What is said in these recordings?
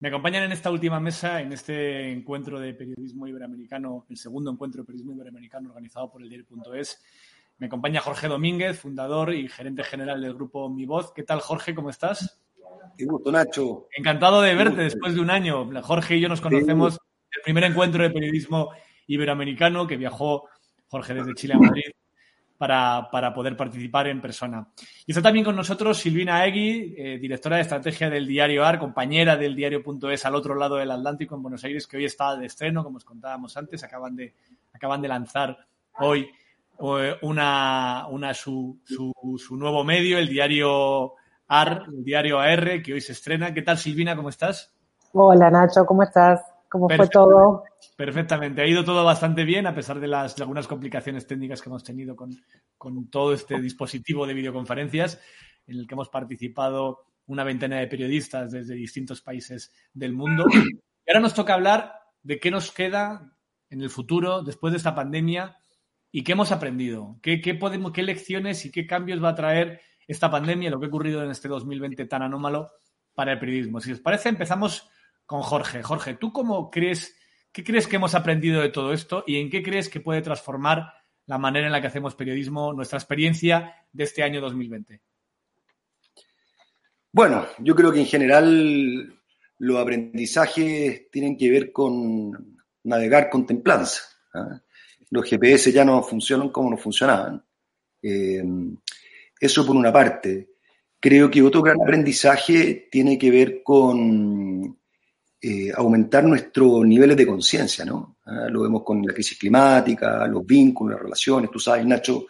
Me acompañan en esta última mesa, en este encuentro de periodismo iberoamericano, el segundo encuentro de periodismo iberoamericano organizado por el diario.es. Me acompaña Jorge Domínguez, fundador y gerente general del grupo Mi Voz. ¿Qué tal, Jorge? ¿Cómo estás? Qué gusto, Nacho. Encantado de verte después de un año. Jorge y yo nos conocemos el primer encuentro de periodismo iberoamericano que viajó Jorge desde Chile a Madrid para, para poder participar en persona. Y está también con nosotros Silvina Egui, eh, directora de estrategia del diario AR, compañera del diario.es al otro lado del Atlántico en Buenos Aires, que hoy está de estreno, como os contábamos antes, acaban de, acaban de lanzar hoy eh, una, una su, su, su nuevo medio, el diario AR, el diario AR, que hoy se estrena. ¿Qué tal, Silvina? ¿Cómo estás? Hola, Nacho, ¿cómo estás? ¿Cómo fue todo? Perfectamente, ha ido todo bastante bien, a pesar de las de algunas complicaciones técnicas que hemos tenido con, con todo este dispositivo de videoconferencias, en el que hemos participado una veintena de periodistas desde distintos países del mundo. Y ahora nos toca hablar de qué nos queda en el futuro, después de esta pandemia, y qué hemos aprendido, qué, qué, podemos, qué lecciones y qué cambios va a traer esta pandemia, lo que ha ocurrido en este 2020 tan anómalo para el periodismo. Si os parece, empezamos con Jorge. Jorge, ¿tú cómo crees, qué crees que hemos aprendido de todo esto y en qué crees que puede transformar la manera en la que hacemos periodismo, nuestra experiencia de este año 2020? Bueno, yo creo que en general los aprendizajes tienen que ver con navegar con templanza. ¿eh? Los GPS ya no funcionan como no funcionaban. Eh, eso por una parte. Creo que otro gran aprendizaje tiene que ver con eh, aumentar nuestros niveles de conciencia, ¿no? Ah, lo vemos con la crisis climática, los vínculos, las relaciones. Tú sabes, Nacho,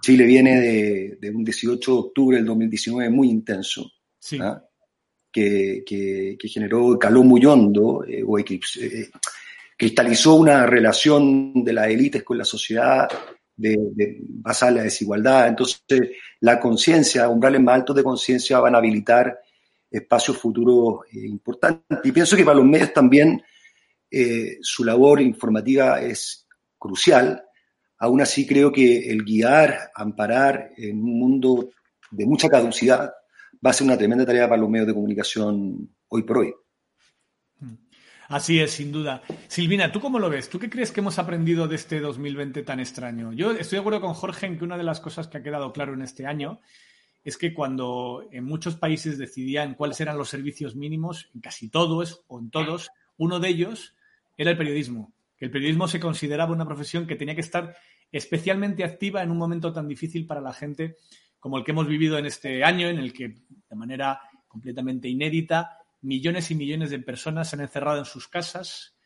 Chile viene de, de un 18 de octubre del 2019 muy intenso, Sí. ¿ah? que, que, que generó, caló muy hondo, eh, o eclipse- eh, cristalizó una relación de las élites con la sociedad de, de basada en la desigualdad. Entonces, la conciencia, umbrales más altos de conciencia van a habilitar espacios futuros eh, importantes. Y pienso que para los medios también eh, su labor informativa es crucial. Aún así, creo que el guiar, amparar en un mundo de mucha caducidad va a ser una tremenda tarea para los medios de comunicación hoy por hoy. Así es, sin duda. Silvina, ¿tú cómo lo ves? ¿Tú qué crees que hemos aprendido de este 2020 tan extraño? Yo estoy de acuerdo con Jorge en que una de las cosas que ha quedado claro en este año es que cuando en muchos países decidían cuáles eran los servicios mínimos, en casi todos o en todos, uno de ellos era el periodismo. Que el periodismo se consideraba una profesión que tenía que estar especialmente activa en un momento tan difícil para la gente como el que hemos vivido en este año, en el que de manera completamente inédita millones y millones de personas se han encerrado en sus casas,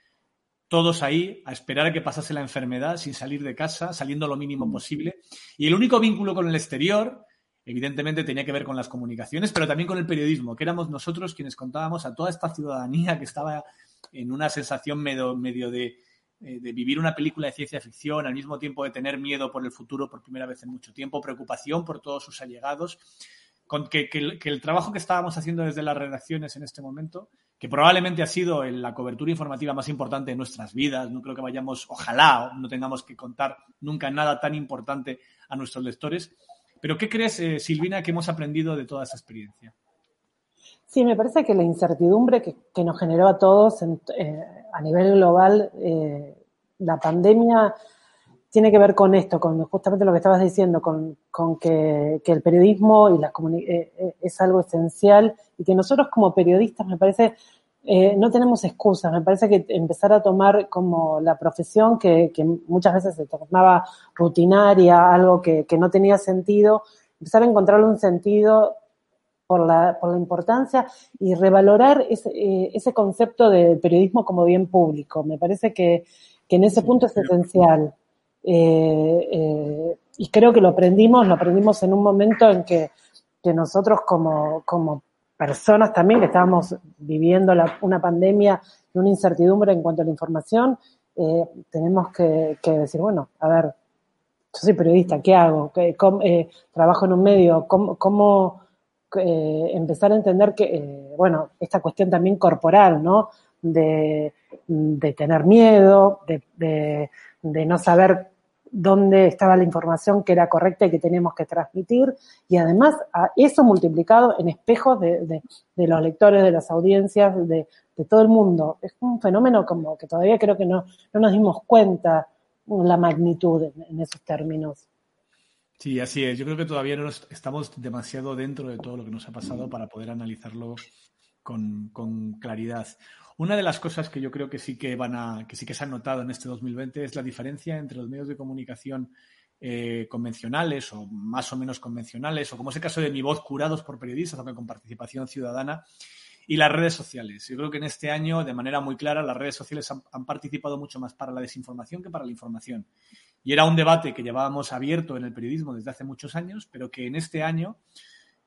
todos ahí a esperar a que pasase la enfermedad sin salir de casa, saliendo lo mínimo posible. Y el único vínculo con el exterior, evidentemente, tenía que ver con las comunicaciones, pero también con el periodismo, que éramos nosotros quienes contábamos a toda esta ciudadanía que estaba en una sensación medio, medio de, eh, vivir una película de ciencia ficción, al mismo tiempo de tener miedo por el futuro por primera vez en mucho tiempo, preocupación por todos sus allegados con que, el, trabajo que estábamos haciendo desde las redacciones en este momento, que probablemente ha sido la cobertura informativa más importante de nuestras vidas, no creo que vayamos, ojalá no tengamos que contar nunca nada tan importante a nuestros lectores. Pero ¿qué crees, eh, Silvina, que hemos aprendido de toda esa experiencia? Sí, me parece que la incertidumbre que, que nos generó a todos eh, a nivel global, eh, la pandemia tiene que ver con esto, con justamente lo que estabas diciendo, con, con que, que, el periodismo y las es algo esencial y que nosotros como periodistas, me parece, eh, no tenemos excusas. Me parece que empezar a tomar como la profesión que, que muchas veces se tornaba rutinaria, algo que, que, no tenía sentido, empezar a encontrarle un sentido por la, por la importancia y revalorar ese, eh, ese concepto de periodismo como bien público. Me parece que, que en ese punto es esencial. Eh, eh, y creo que lo aprendimos, lo aprendimos en un momento en que, que nosotros como, como personas también que estábamos viviendo una pandemia y una incertidumbre en cuanto a la información, eh, tenemos que, decir, bueno, a ver, yo soy periodista, ¿qué hago? Eh, trabajo en un medio, ¿cómo, eh, empezar a entender que, bueno, esta cuestión también corporal, ¿no? De, tener miedo, de, de no saber dónde estaba la información que era correcta y que teníamos que transmitir, y además a eso multiplicado en espejos de, los lectores, de las audiencias, de, todo el mundo. Es un fenómeno como que todavía creo que no, no nos dimos cuenta la magnitud en, esos términos. Sí, así es. Yo creo que todavía no estamos demasiado dentro de todo lo que nos ha pasado para poder analizarlo con, con claridad. Una de las cosas que yo creo que sí que van a, que sí que se han notado en este 2020 es la diferencia entre los medios de comunicación eh, convencionales o más o menos convencionales, o como es el caso de Mi Voz, curados por periodistas, aunque con participación ciudadana, y las redes sociales. Yo creo que en este año, de manera muy clara, las redes sociales han, han, participado mucho más para la desinformación que para la información. Y era un debate que llevábamos abierto en el periodismo desde hace muchos años, pero que en este año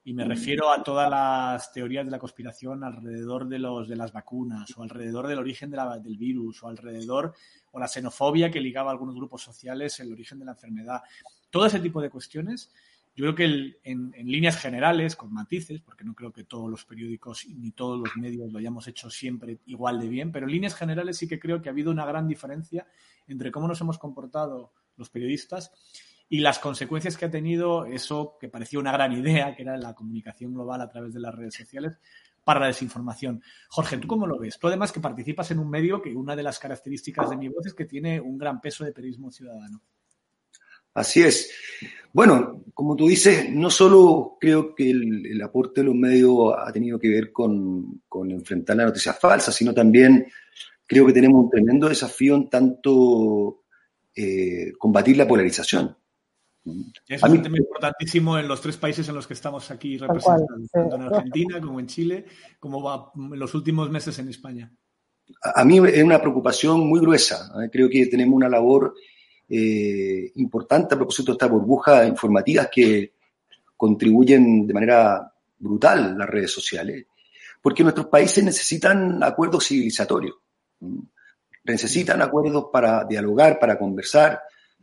y me refiero a todas las teorías de la conspiración alrededor de, los, de las vacunas, o alrededor del origen del virus, o alrededor, o la xenofobia que ligaba a algunos grupos sociales, el origen de la enfermedad. Todo ese tipo de cuestiones, yo creo que en, en, líneas generales, con matices, porque no creo que todos los periódicos ni todos los medios lo hayamos hecho siempre igual de bien, pero en líneas generales sí que creo que ha habido una gran diferencia entre cómo nos hemos comportado los periodistas y las consecuencias que ha tenido eso que parecía una gran idea, que era la comunicación global a través de las redes sociales, para la desinformación. Jorge, ¿tú cómo lo ves? Tú además que participas en un medio que una de las características de mi voz es que tiene un gran peso de periodismo ciudadano. Así es. Bueno, como tú dices, no solo creo que el, aporte de los medios ha tenido que ver con, enfrentar la noticia falsa, sino también creo que tenemos un tremendo desafío en tanto eh, combatir la polarización. Es un tema importantísimo en los tres países en los que estamos aquí representando, tanto en Argentina como en Chile, como va en los últimos meses en España. A mí es una preocupación muy gruesa. ¿eh? Creo que tenemos una labor eh, importante a propósito de estas burbujas informativas que contribuyen de manera brutal las redes sociales, porque nuestros países necesitan acuerdos civilizatorios, necesitan acuerdos para dialogar, para conversar,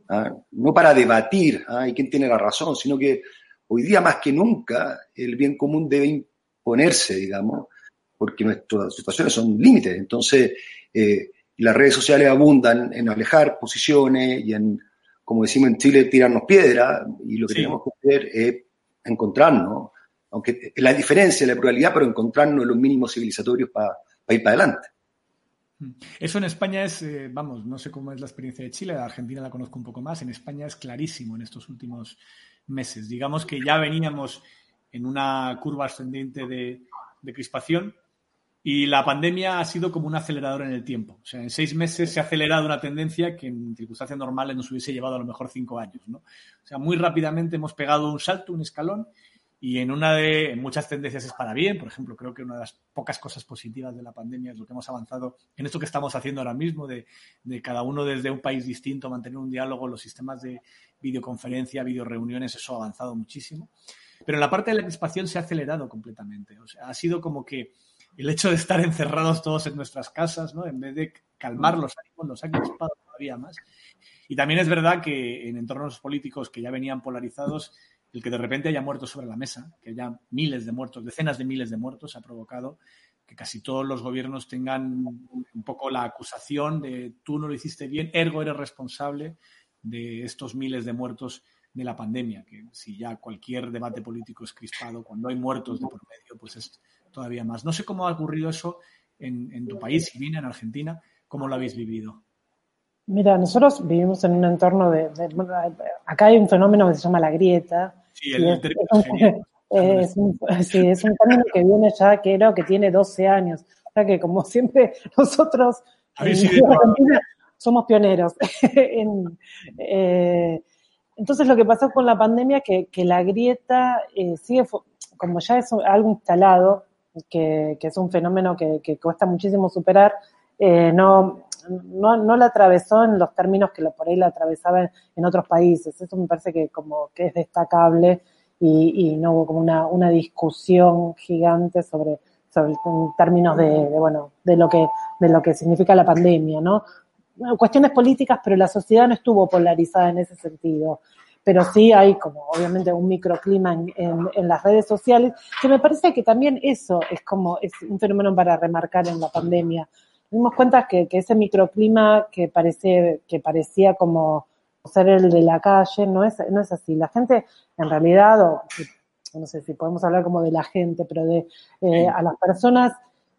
¿ah? no para debatir ¿ah? y quién tiene la razón, sino que hoy día más que nunca el bien común debe imponerse, digamos, porque nuestras situaciones son límites. Entonces, eh, las redes sociales abundan en alejar posiciones y en, como decimos en Chile, tirarnos piedra, y lo que tenemos que hacer es encontrarnos, aunque la diferencia, la pluralidad, pero encontrarnos en los mínimos civilizatorios para ir para adelante. Eso en España es, eh, vamos, no sé cómo es la experiencia de Chile, la Argentina la conozco un poco más, en España es clarísimo en estos últimos meses. Digamos que ya veníamos en una curva ascendente de, crispación y la pandemia ha sido como un acelerador en el tiempo. O sea, en seis meses se ha acelerado una tendencia que en circunstancias normales nos hubiese llevado a lo mejor cinco años. ¿no? O sea, muy rápidamente hemos pegado un salto, un escalón y en una de muchas tendencias es para bien, por ejemplo, creo que una de las pocas cosas positivas de la pandemia es lo que hemos avanzado en esto que estamos haciendo ahora mismo, de, cada uno desde un país distinto, mantener un diálogo, los sistemas de videoconferencia, videoreuniones, eso ha avanzado muchísimo. Pero en la parte de la crispación se ha acelerado completamente. O sea, ha sido como que el hecho de estar encerrados todos en nuestras casas, ¿no? En vez de calmar los ánimos, los ha crispado todavía más. Y también es verdad que en entornos políticos que ya venían polarizados, el que de repente haya muertos sobre la mesa, que haya miles de muertos, decenas de miles de muertos, ha provocado que casi todos los gobiernos tengan un poco la acusación de tú no lo hiciste bien, ergo eres responsable de estos miles de muertos de la pandemia, que si ya cualquier debate político es crispado, cuando hay muertos de por medio, pues es todavía más. No sé cómo ha ocurrido eso en, tu país, Silvina, en Argentina, ¿cómo lo habéis vivido? Mira, nosotros vivimos en un entorno de, Acá hay un fenómeno que se llama la grieta, Sí, el, es, un, sí, es un término que viene ya, creo que tiene 12 años. O sea que como siempre nosotros somos pioneros. Eh, entonces lo que pasó con la pandemia que, que la grieta eh, sigue, como ya es algo instalado, que, es un fenómeno que, cuesta muchísimo superar, eh, no, no, no la atravesó en los términos que por ahí la atravesaba en, otros países. Eso me parece que como que es destacable y, no hubo como una, una discusión gigante sobre, sobre en términos de, de, bueno, de lo que, de lo que significa la pandemia, ¿no? Cuestiones políticas, pero la sociedad no estuvo polarizada en ese sentido pero sí hay como obviamente un microclima en, en, las redes sociales, que me parece que también eso es como, es un fenómeno para remarcar en la pandemia. Dimos cuenta que, que ese microclima que parece, que parecía como ser el de la calle, no es, no es así. La gente, en realidad, o, no sé si podemos hablar como de la gente, pero de eh, a las personas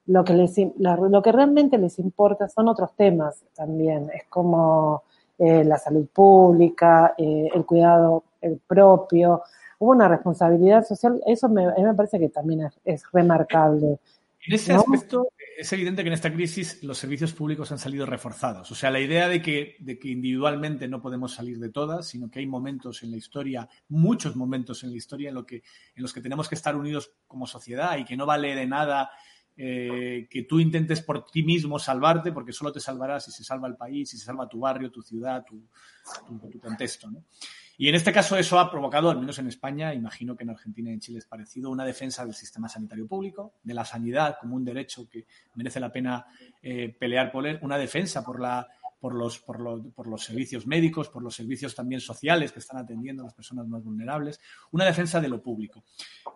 lo que les lo que realmente les importa son otros temas también. Es como eh, la salud pública, eh, el cuidado el propio. Hubo una responsabilidad social, eso me, a mí me parece que también es, remarcable. En ese aspecto, es evidente que en esta crisis los servicios públicos han salido reforzados. O sea, la idea de que, de que individualmente no podemos salir de todas, sino que hay momentos en la historia, muchos momentos en la historia en, lo que, en los que tenemos que estar unidos como sociedad y que no vale de nada eh, que tú intentes por ti mismo salvarte, porque solo te salvarás si se salva el país, si se salva tu barrio, tu ciudad, tu, tu, contexto. ¿no? Y en este caso eso ha provocado, al menos en España, imagino que en Argentina y en Chile es parecido, una defensa del sistema sanitario público, de la sanidad como un derecho que merece la pena eh, pelear por él, una defensa por la por los, por, por los servicios médicos, por los servicios también sociales que están atendiendo a las personas más vulnerables, una defensa de lo público.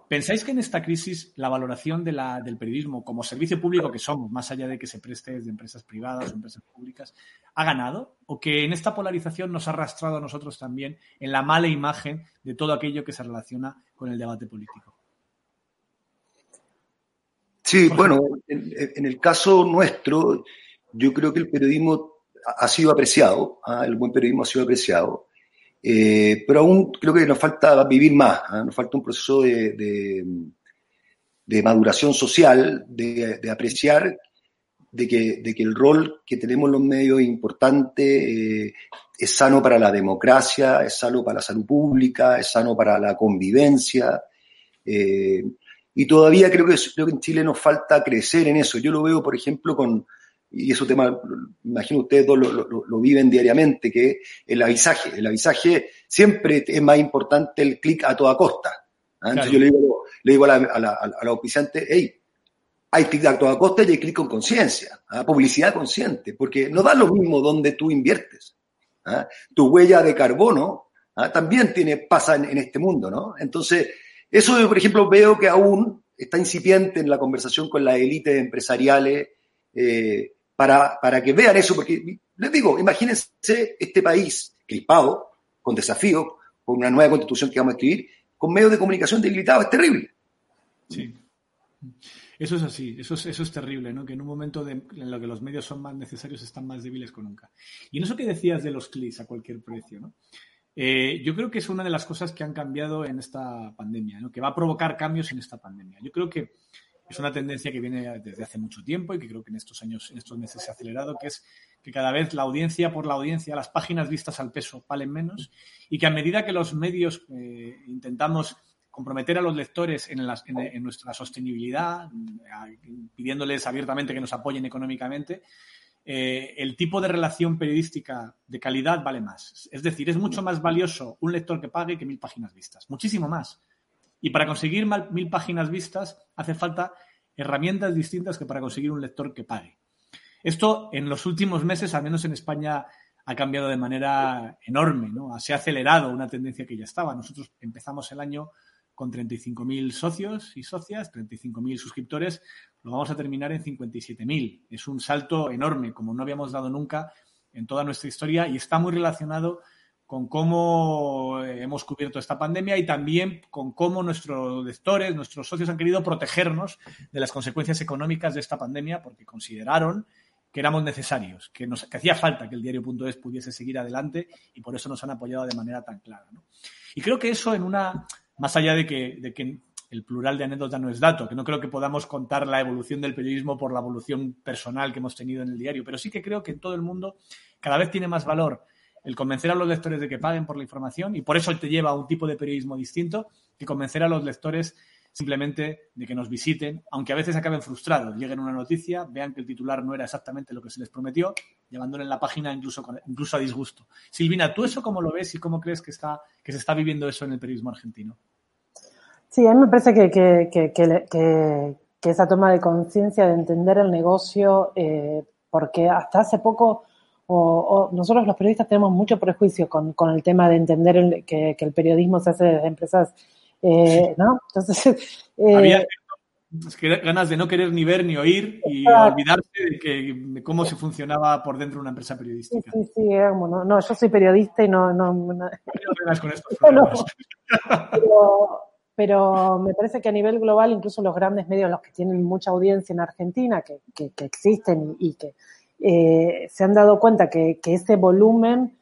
¿Pensáis que en esta crisis la valoración de la, del periodismo como servicio público que somos, más allá de que se preste desde empresas privadas o empresas públicas, ha ganado? ¿O que en esta polarización nos ha arrastrado a nosotros también en la mala imagen de todo aquello que se relaciona con el debate político? Sí, bueno, en, en el caso nuestro, yo creo que el periodismo ha sido apreciado, ¿ah? el buen periodismo ha sido apreciado, eh, pero aún creo que nos falta vivir más, ¿ah? nos falta un proceso de, de, maduración social, de, apreciar de que, de que, el rol que tenemos los medios es importante, eh, es sano para la democracia, es sano para la salud pública, es sano para la convivencia. Eh, y todavía creo que, creo que en Chile nos falta crecer en eso. Yo lo veo, por ejemplo, con, y eso tema, imagino ustedes dos lo, viven diariamente, que el avisaje. El avisaje siempre es más importante el clic a toda costa. ¿ah? Entonces yo le digo, le digo a la, a la, a la auspiciante, hey, hay clic a toda costa y hay clic con conciencia, ¿ah? publicidad consciente, porque no da lo mismo donde tú inviertes. ¿ah? Tu huella de carbono también tiene, pasa en, este mundo, ¿no? Entonces, eso yo, por ejemplo, veo que aún está incipiente en la conversación con las élites empresariales, eh, para, para que vean eso, porque les digo, imagínense este país clipado, con desafíos, con una nueva constitución que vamos a escribir, con medios de comunicación debilitados, es terrible. Sí. Eso es así, eso es, eso es terrible, ¿no? Que en un momento en lo que los medios son más necesarios están más débiles que nunca. Y en eso que decías de los clics a cualquier precio, ¿no? Eh, yo creo que es una de las cosas que han cambiado en esta pandemia, ¿no? que va a provocar cambios en esta pandemia. Yo creo que es una tendencia que viene desde hace mucho tiempo y que creo que en estos años, en estos meses se ha acelerado, que es que cada vez la audiencia por la audiencia, las páginas vistas al peso valen menos y que a medida que los medios eh, intentamos comprometer a los lectores en, nuestra sostenibilidad, pidiéndoles abiertamente que nos apoyen económicamente, eh, el tipo de relación periodística de calidad vale más. Es decir, es mucho más valioso un lector que pague que mil páginas vistas, muchísimo más. Y para conseguir mil páginas vistas hace falta herramientas distintas que para conseguir un lector que pague. Esto en los últimos meses, al menos en España, ha cambiado de manera enorme, ¿no? Se ha acelerado una tendencia que ya estaba. Nosotros empezamos el año con 35.000 socios y socias, 35.000 suscriptores, lo vamos a terminar en 57.000. Es un salto enorme, como no habíamos dado nunca en toda nuestra historia y está muy relacionado cómo eh, hemos cubierto esta pandemia y también con cómo nuestros lectores, nuestros socios han querido protegernos de las consecuencias económicas de esta pandemia porque consideraron que éramos necesarios, que, nos, hacía falta que el diario.es pudiese seguir adelante y por eso nos han apoyado de manera tan clara. Y creo que eso en una, más allá de que, de que el plural de anécdota no es dato, que no creo que podamos contar la evolución del periodismo por la evolución personal que hemos tenido en el diario, pero sí que creo que en todo el mundo cada vez tiene más valor el convencer a los lectores de que paguen por la información y por eso te lleva a un tipo de periodismo distinto que convencer a los lectores simplemente de que nos visiten, aunque a veces acaben frustrados, lleguen una noticia, vean que el titular no era exactamente lo que se les prometió y abandonen la página incluso, incluso a disgusto. Silvina, ¿tú eso cómo lo ves y cómo crees que, está, que se está viviendo eso en el periodismo argentino? Sí, a mí me parece que, que, que, esa toma de conciencia de entender el negocio, eh, porque hasta hace poco o, nosotros los periodistas tenemos mucho prejuicio con, con el tema de entender que, el periodismo se hace desde empresas, eh, ¿no? Entonces... Eh, Había ganas de no querer ni ver ni oír y olvidarse de, que, cómo se funcionaba por dentro de una empresa periodística. Sí, sí, sí no, no, yo soy periodista y no... no, no. con esto. pero, pero me parece que a nivel global, incluso los grandes medios, los que tienen mucha audiencia en Argentina, que, que, que existen y, y que eh, se han dado cuenta que, ese volumen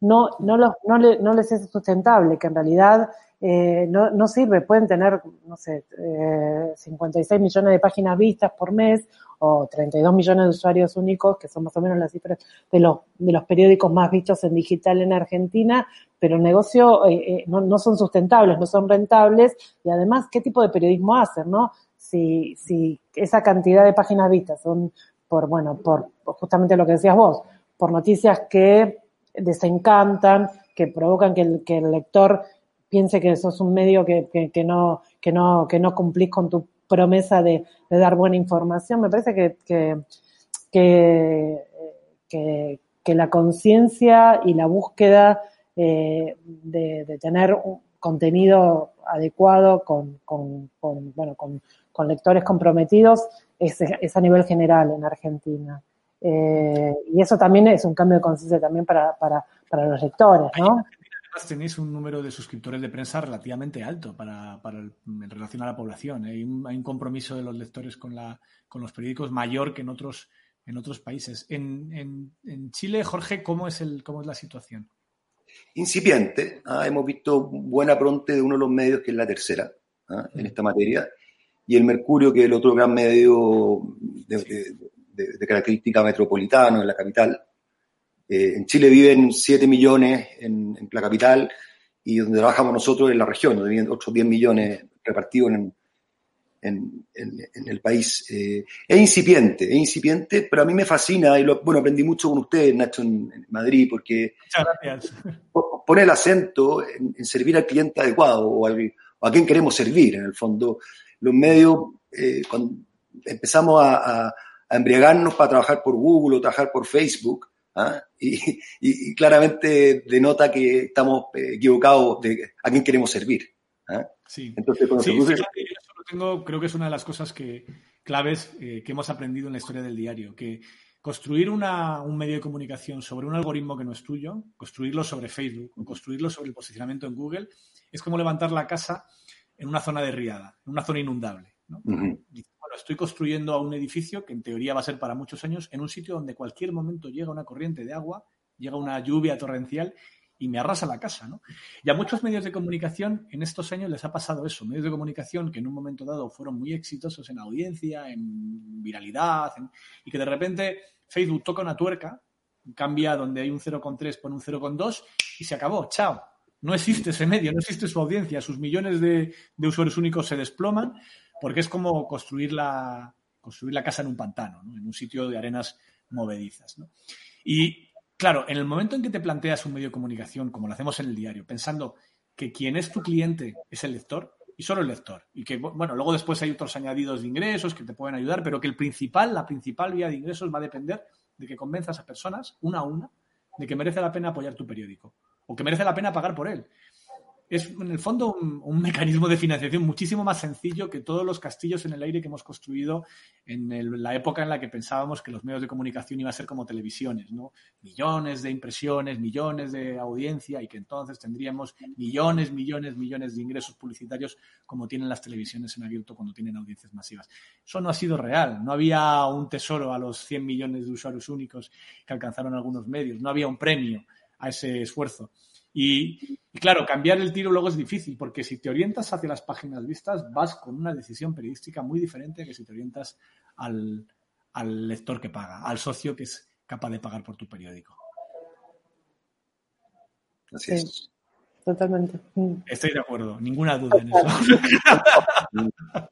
no, no, no, le, no, les es sustentable, que en realidad eh, no, sirve. Pueden tener, no sé, eh, 56 millones de páginas vistas por mes o 32 millones de usuarios únicos, que son más o menos las cifras de los, de los periódicos más vistos en digital en Argentina, pero el negocio eh, eh no, no, son sustentables, no son rentables y además, ¿qué tipo de periodismo hacen, no? Si, si esa cantidad de páginas vistas son por, bueno, por, justamente lo que decías vos, por noticias que desencantan, que provocan que el, que el lector piense que sos un medio que, que, no, que, no, que no cumplís con tu promesa de, dar buena información. Me parece que, que, que, que la conciencia y la búsqueda eh, de, de, tener contenido adecuado con, con, bueno, con, con lectores comprometidos es, es a nivel general en Argentina. Eh, y eso también es un cambio de conciencia también para, para, para, los lectores, ¿no? Además tenéis un número de suscriptores de prensa relativamente alto para, para el, en relación a la población. ¿eh? Hay, un, hay, un, compromiso de los lectores con, la, con los periódicos mayor que en otros, en otros países. En, en, en Chile, Jorge, ¿cómo es, el, ¿cómo es la situación? Incipiente. ¿ah? Hemos visto buena pronte de uno de los medios, que es la tercera, ¿ah? en esta materia y el Mercurio, que es el otro gran medio de, de, de característica metropolitana en la capital. Eh, en Chile viven 7 millones en, en, la capital y donde trabajamos nosotros en la región, donde viven otros 10 millones repartidos en, en, en el país. Eh, es incipiente, es incipiente, pero a mí me fascina y lo, bueno, aprendí mucho con ustedes, Nacho, en, Madrid, porque pone el acento en, servir al cliente adecuado o, al, o a quien queremos servir, en el fondo los medios, eh, cuando empezamos a, a, a, embriagarnos para trabajar por Google o trabajar por Facebook, ¿ah? y, y, y, claramente denota que estamos eh, equivocados de a quién queremos servir. ¿ah? Sí, Entonces, cuando sí, produce... fíjate, eso lo tengo, creo que es una de las cosas que, claves eh, que hemos aprendido en la historia del diario, que construir una, un medio de comunicación sobre un algoritmo que no es tuyo, construirlo sobre Facebook o construirlo sobre el posicionamiento en Google, es como levantar la casa en una zona de riada, en una zona inundable. ¿no? Uh -huh. Dice, bueno, estoy construyendo a un edificio que en teoría va a ser para muchos años en un sitio donde cualquier momento llega una corriente de agua, llega una lluvia torrencial y me arrasa la casa. ¿no? Y a muchos medios de comunicación en estos años les ha pasado eso. Medios de comunicación que en un momento dado fueron muy exitosos en audiencia, en viralidad, en, y que de repente Facebook toca una tuerca, cambia donde hay un 0,3 por un 0,2 y se acabó. Chao. No existe ese medio, no existe su audiencia, sus millones de, de usuarios únicos se desploman porque es como construir la, construir la casa en un pantano, ¿no? en un sitio de arenas movedizas. ¿no? Y claro, en el momento en que te planteas un medio de comunicación, como lo hacemos en el diario, pensando que quien es tu cliente es el lector y solo el lector, y que, bueno, luego después hay otros añadidos de ingresos que te pueden ayudar, pero que el principal, la principal vía de ingresos va a depender de que convenzas a personas, una a una, de que merece la pena apoyar tu periódico o que merece la pena pagar por él. Es en el fondo un, mecanismo de financiación muchísimo más sencillo que todos los castillos en el aire que hemos construido en la época en la que pensábamos que los medios de comunicación iban a ser como televisiones, ¿no? Millones de impresiones, millones de audiencia y que entonces tendríamos millones, millones, millones de ingresos publicitarios como tienen las televisiones en abierto cuando tienen audiencias masivas. Eso no ha sido real. No había un tesoro a los 100 millones de usuarios únicos que alcanzaron algunos medios. No había un premio a ese esfuerzo. Y, y, claro, cambiar el tiro luego es difícil, porque si te orientas hacia las páginas vistas, vas con una decisión periodística muy diferente que si te orientas al, al lector que paga, al socio que es capaz de pagar por tu periódico. Así es. Sí, totalmente. Estoy de acuerdo, ninguna duda en eso.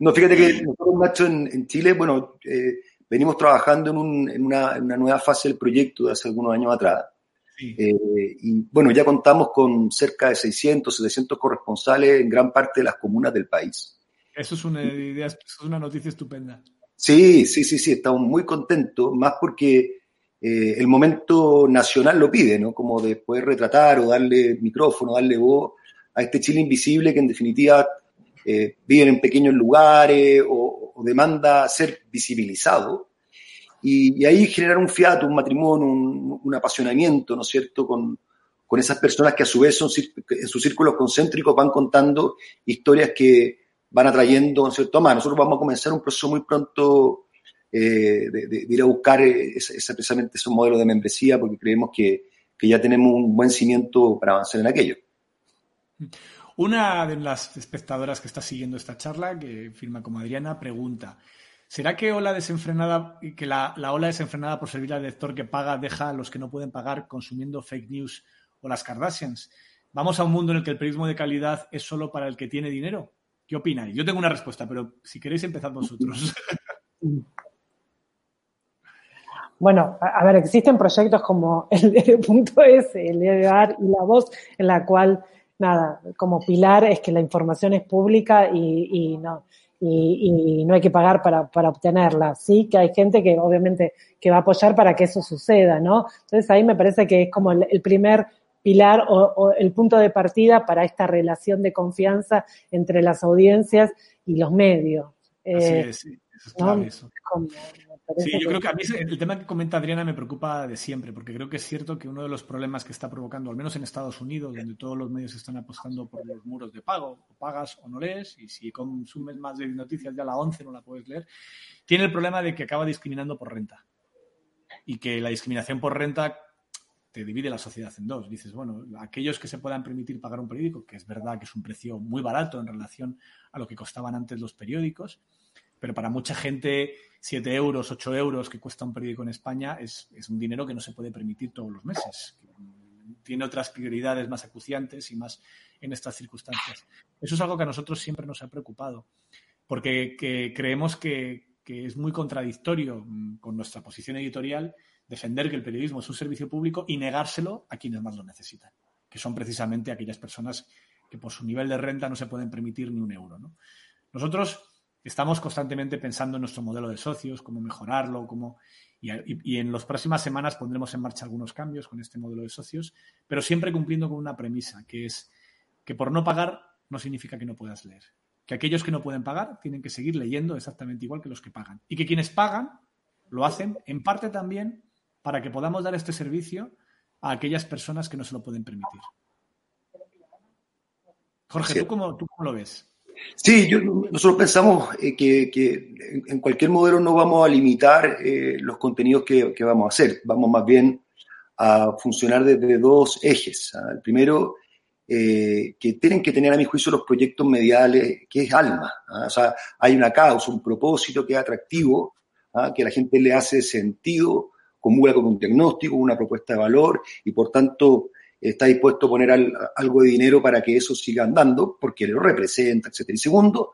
No, fíjate que nosotros, Nacho, en, en Chile, bueno, eh, venimos trabajando en, un, en, una, en, una, nueva fase del proyecto de hace algunos años atrás, y bueno, ya contamos con cerca de 600, 700 corresponsales en gran parte de las comunas del país. Eso es una idea, es una noticia estupenda. Sí, sí, sí, sí, estamos muy contentos, más porque eh, el momento nacional lo pide, ¿no? Como de poder retratar o darle micrófono, darle voz a este Chile invisible que en definitiva eh, vive en pequeños lugares o, demanda ser visibilizado. Y, ahí generar un fiato, un matrimonio, un, apasionamiento, ¿no es cierto?, con, con, esas personas que a su vez son, en sus círculos concéntricos van contando historias que van atrayendo, ¿no es cierto?, más. Nosotros vamos a comenzar un proceso muy pronto eh, de, ir a buscar ese, precisamente ese modelo de membresía porque creemos que, ya tenemos un buen cimiento para avanzar en aquello. Una de las espectadoras que está siguiendo esta charla, que firma como Adriana, pregunta: ¿Será que ola desenfrenada, que la, ola desenfrenada por servir al lector que paga deja a los que no pueden pagar consumiendo fake news o las Kardashians? ¿Vamos a un mundo en el que el periodismo de calidad es solo para el que tiene dinero? ¿Qué opináis? Yo tengo una respuesta, pero si queréis empezar vosotros. Bueno, a, ver, existen proyectos como el de punto S, el dar y la voz, en la cual, nada, como pilar es que la información es pública y, no, y, no hay que pagar para, para, obtenerla. Sí que hay gente que obviamente que va a apoyar para que eso suceda, ¿no? Entonces ahí me parece que es como el, primer pilar o, el punto de partida para esta relación de confianza entre las audiencias y los medios. Así eh, es, sí, eso es clave, eso. Sí, yo creo que a mí el tema que comenta Adriana me preocupa de siempre, porque creo que es cierto que uno de los problemas que está provocando, al menos en Estados Unidos, donde todos los medios están apostando por los muros de pago, o pagas o no lees, y si consumes más de noticias ya la 11 no la puedes leer, tiene el problema de que acaba discriminando por renta. Y que la discriminación por renta te divide la sociedad en dos. Dices, bueno, aquellos que se puedan permitir pagar un periódico, que es verdad que es un precio muy barato en relación a lo que costaban antes los periódicos, pero para mucha gente 7 euros, 8 euros que cuesta un periódico en España es, un dinero que no se puede permitir todos los meses. Tiene otras prioridades más acuciantes y más en estas circunstancias. Eso es algo que a nosotros siempre nos ha preocupado, porque creemos que, es muy contradictorio mm, con nuestra posición editorial defender que el periodismo es un servicio público y negárselo a quienes más lo necesitan, que son precisamente aquellas personas que por su nivel de renta no se pueden permitir ni un euro. Nosotros Estamos constantemente pensando en nuestro modelo de socios, cómo mejorarlo, cómo... Y, en las próximas semanas pondremos en marcha algunos cambios con este modelo de socios, pero siempre cumpliendo con una premisa, que es que por no pagar no significa que no puedas leer. Que aquellos que no pueden pagar tienen que seguir leyendo exactamente igual que los que pagan. Y que quienes pagan lo hacen en parte también para que podamos dar este servicio a aquellas personas que no se lo pueden permitir. Jorge, ¿tú cómo, ¿tú cómo lo ves? Sí, nosotros pensamos eh, que, en cualquier modelo no vamos a limitar eh, los contenidos que, vamos a hacer, vamos más bien a funcionar desde dos ejes. ¿ah? El primero, eh, que tienen que tener a mi juicio los proyectos mediales, que es alma. ¿ah? O sea, hay una causa, un propósito que es atractivo, ¿ah? que a la gente le hace sentido, comulga con un diagnóstico, una propuesta de valor y por tanto está dispuesto a poner algo de dinero para que eso siga andando, porque lo representa, etc. Y segundo,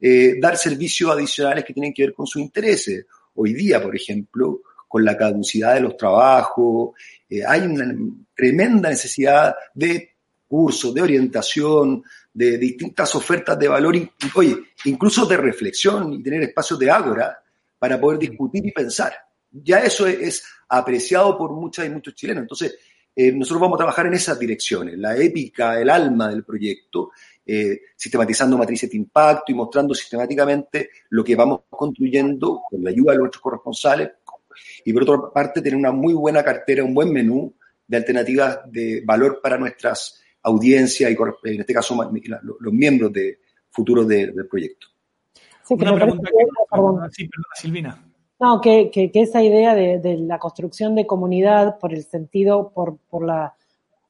eh, dar servicios adicionales que tienen que ver con sus intereses. Hoy día, por ejemplo, con la caducidad de los trabajos, eh, hay una tremenda necesidad de cursos, de orientación, de distintas ofertas de valor, oye, incluso de reflexión y tener espacios de ágora para poder discutir y pensar. Ya eso es, es apreciado por muchas y muchos chilenos. Entonces, eh, nosotros vamos a trabajar en esas direcciones, la épica, el alma del proyecto, eh, sistematizando matrices de impacto y mostrando sistemáticamente lo que vamos construyendo con la ayuda de nuestros corresponsales. Y por otra parte, tener una muy buena cartera, un buen menú de alternativas de valor para nuestras audiencias y, en este caso, los miembros de, futuros del proyecto. una pregunta que... Sí, perdona, Silvina. No, que, que, esa idea de, la construcción de comunidad por el sentido, por, por, la,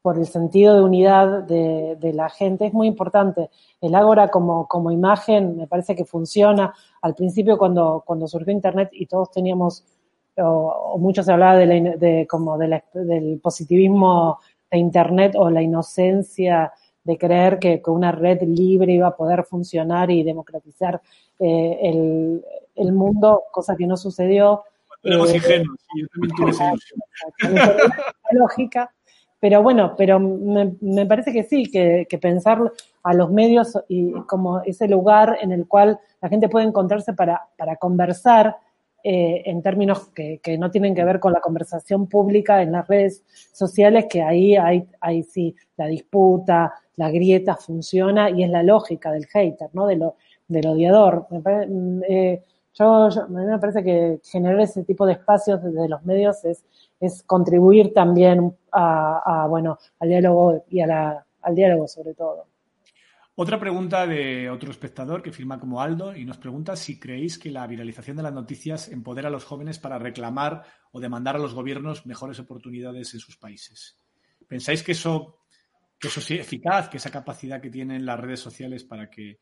por el sentido de unidad de, de, la gente es muy importante. El Ágora como, como imagen me parece que funciona. Al principio cuando, cuando surgió Internet y todos teníamos, o, mucho se hablaba de, la, como de del positivismo de Internet o la inocencia de creer que, que, una red libre iba a poder funcionar y democratizar eh, el, el mundo, cosa que no sucedió. Éramos eh, ingenuos, yo también tuve esa lógica. pero bueno, pero me, parece que sí, que, pensar a los medios y como ese lugar en el cual la gente puede encontrarse para, para conversar eh, en términos que, que, no tienen que ver con la conversación pública en las redes sociales, que ahí hay, hay sí la disputa, la grieta funciona y es la lógica del hater, ¿no? De lo, del odiador. Mm, eh, yo, a mí me parece que generar ese tipo de espacios desde los medios es, contribuir también a, bueno, al diálogo y a la, al diálogo sobre todo. Otra pregunta de otro espectador que firma como Aldo y nos pregunta si creéis que la viralización de las noticias empodera a los jóvenes para reclamar o demandar a los gobiernos mejores oportunidades en sus países. ¿Pensáis que eso, que eso es eficaz, que esa capacidad que tienen las redes sociales para que,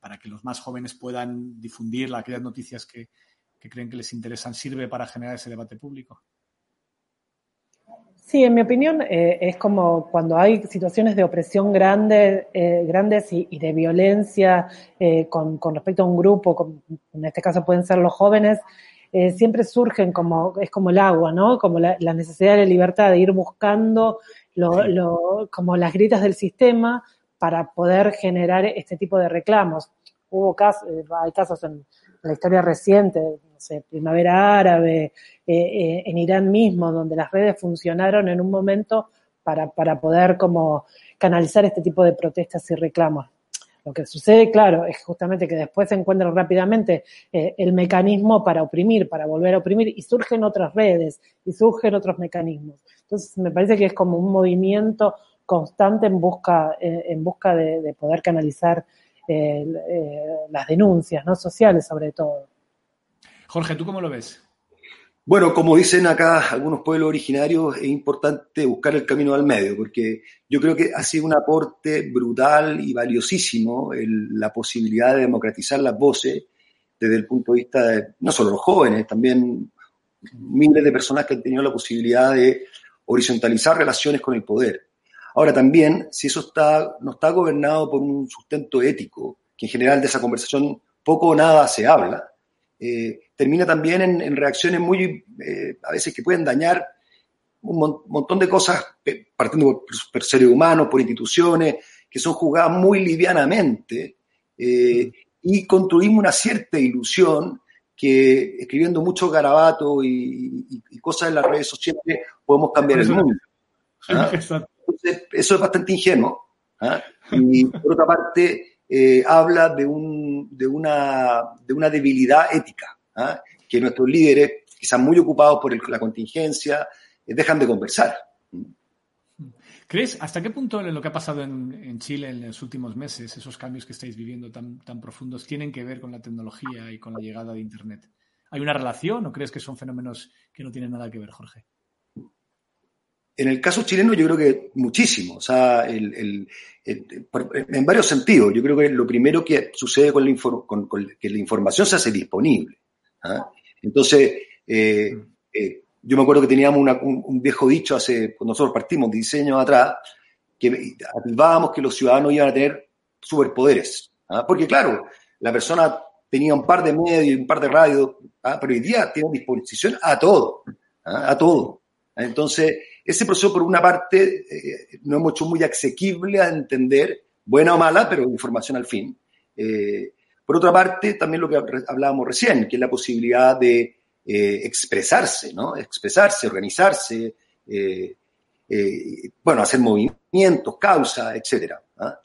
para que los más jóvenes puedan difundir aquellas noticias que, que creen que les interesan sirve para generar ese debate público? Sí, en mi opinión eh, es como cuando hay situaciones de opresión grande, eh, grandes y, de violencia eh, con, respecto a un grupo, en este caso pueden ser los jóvenes, siempre surgen como, es como el agua, ¿no? Como la, necesidad de libertad de ir buscando como las gritas del sistema para poder generar este tipo de reclamos. Hubo casos, hay casos en la historia reciente, no sé, Primavera Árabe, eh, eh, en Irán mismo, donde las redes funcionaron en un momento para, para poder como canalizar este tipo de protestas y reclamos. Lo que sucede, claro, es justamente que después se encuentran rápidamente eh, el mecanismo para oprimir, para volver a oprimir, y surgen otras redes, y surgen otros mecanismos. Entonces, me parece que es como un movimiento constante en busca, en busca de, poder canalizar las denuncias, ¿no? Sociales, sobre todo. Jorge, ¿tú cómo lo ves? Bueno, como dicen acá algunos pueblos originarios, es importante buscar el camino al medio, porque yo creo que ha sido un aporte brutal y valiosísimo la posibilidad de democratizar las voces desde el punto de vista de no solo los jóvenes, también miles de personas que han tenido la posibilidad de horizontalizar relaciones con el poder. Ahora también, si eso está, no está gobernado por un sustento ético, que en general de esa conversación poco o nada se habla, eh, termina también en, reacciones muy, eh, a veces que pueden dañar un montón de cosas, partiendo por, seres humanos, por instituciones, que son juzgadas muy livianamente, eh, y construimos una cierta ilusión que escribiendo mucho garabato y, cosas en las redes sociales podemos cambiar el mundo. ¿ah? Entonces, eso es bastante ingenuo. ¿ah? Y por otra parte, habla de un de, una, de una debilidad ética, ¿ah? que nuestros líderes, quizás muy ocupados por la contingencia, eh, dejan de conversar. ¿Crees hasta qué punto lo que ha pasado en, Chile en los últimos meses, esos cambios que estáis viviendo tan, tan profundos, tienen que ver con la tecnología y con la llegada de Internet? ¿Hay una relación o crees que son fenómenos que no tienen nada que ver, Jorge? En el caso chileno yo creo que muchísimo, o sea, en varios sentidos. Yo creo que lo primero que sucede con, la con, que la información se hace disponible. ¿ah? Entonces, eh, eh, yo me acuerdo que teníamos un, viejo dicho hace, cuando nosotros partimos de diseño atrás, que afirmábamos que los ciudadanos iban a tener superpoderes. ¿ah? Porque claro, la persona tenía un par de medios un par de radios, ¿ah? pero hoy día tiene disposición a todo, a todo. Entonces, ese proceso, por una parte, eh, no hemos hecho muy asequible a entender, buena o mala, pero información al fin. Eh, por otra parte, también lo que hablábamos recién, que es la posibilidad de eh, expresarse, ¿no? Expresarse, organizarse, bueno, hacer movimientos, causas, etcétera. ¿ah?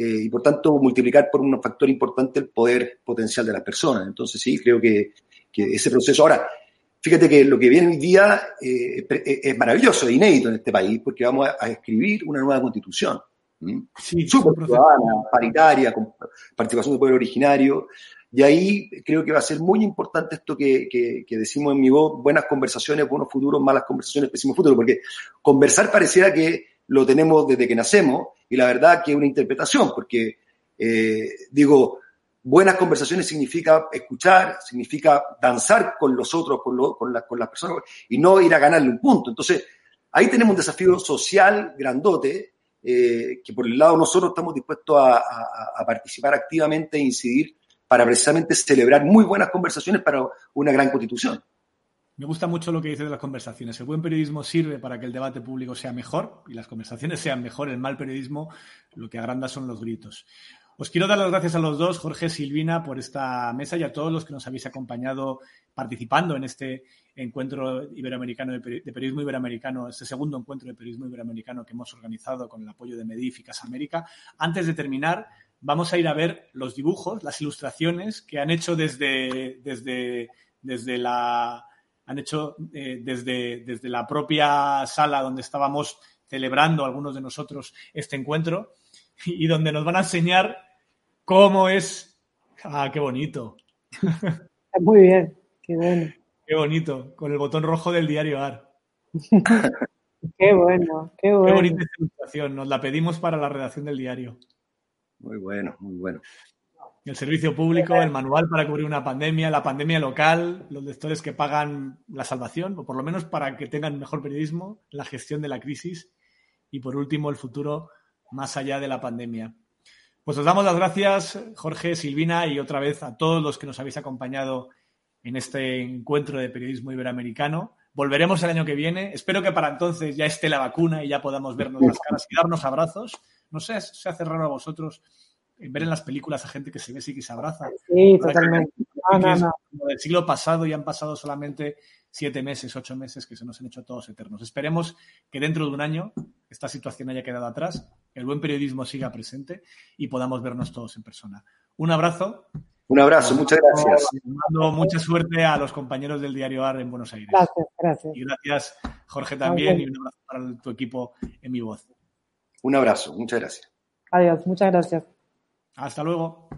y por tanto, multiplicar por un factor importante el poder potencial de las personas. Entonces, sí, creo que, que ese proceso. Ahora, Fíjate que lo que viene hoy día eh, eh, es maravilloso, es inédito en este país, porque vamos a, escribir una nueva constitución. Sí, Súper ciudadana, paritaria, con participación del pueblo originario. Y ahí creo que va a ser muy importante esto que, que, decimos en mi voz, buenas conversaciones, buenos futuros, malas conversaciones, pésimos futuros, porque conversar pareciera que lo tenemos desde que nacemos y la verdad que es una interpretación, porque eh, digo, buenas conversaciones significa escuchar, significa danzar con los otros, con, las personas y no ir a ganarle un punto. Entonces, ahí tenemos un desafío social grandote eh, que por el lado nosotros estamos dispuestos a, participar activamente e incidir para precisamente celebrar muy buenas conversaciones para una gran constitución. Me gusta mucho lo que dices de las conversaciones. El buen periodismo sirve para que el debate público sea mejor y las conversaciones sean mejor. El mal periodismo lo que agranda son los gritos. Os quiero dar las gracias a los dos, Jorge Silvina, por esta mesa y a todos los que nos habéis acompañado participando en este encuentro iberoamericano de, periodismo iberoamericano, este segundo encuentro de periodismo iberoamericano que hemos organizado con el apoyo de Medif y Casa América. Antes de terminar, vamos a ir a ver los dibujos, las ilustraciones que han hecho desde, desde, desde la han hecho eh, desde, desde la propia sala donde estábamos celebrando algunos de nosotros este encuentro y donde nos van a enseñar cómo es. Ah, qué bonito. Muy bien, qué bueno. Qué bonito, con el botón rojo del diario AR. qué bueno, qué bueno. Qué bonita ilustración, nos la pedimos para la redacción del diario. Muy bueno, muy bueno el servicio público, el manual para cubrir una pandemia, la pandemia local, los lectores que pagan la salvación, o por lo menos para que tengan mejor periodismo, la gestión de la crisis y, por último, el futuro más allá de la pandemia. Pues os damos las gracias, Jorge, Silvina, y otra vez a todos los que nos habéis acompañado en este encuentro de periodismo iberoamericano. Volveremos el año que viene. Espero que para entonces ya esté la vacuna y ya podamos vernos las caras y darnos abrazos. No sé, se hace raro a vosotros ver en las películas a gente que se ve y que se abraza. Sí, totalmente. del siglo pasado y han pasado solamente siete meses, ocho meses que se nos han hecho todos eternos. Esperemos que dentro de un año esta situación haya quedado atrás, que el buen periodismo siga presente y podamos vernos todos en persona. Un abrazo. Un abrazo, muchas gracias. Mando mucha suerte a los compañeros del diario AR en Buenos Aires. Gracias, gracias. Y gracias, Jorge, también, y un abrazo para tu equipo en mi voz. Un abrazo, muchas gracias. Adiós, muchas gracias. Hasta luego.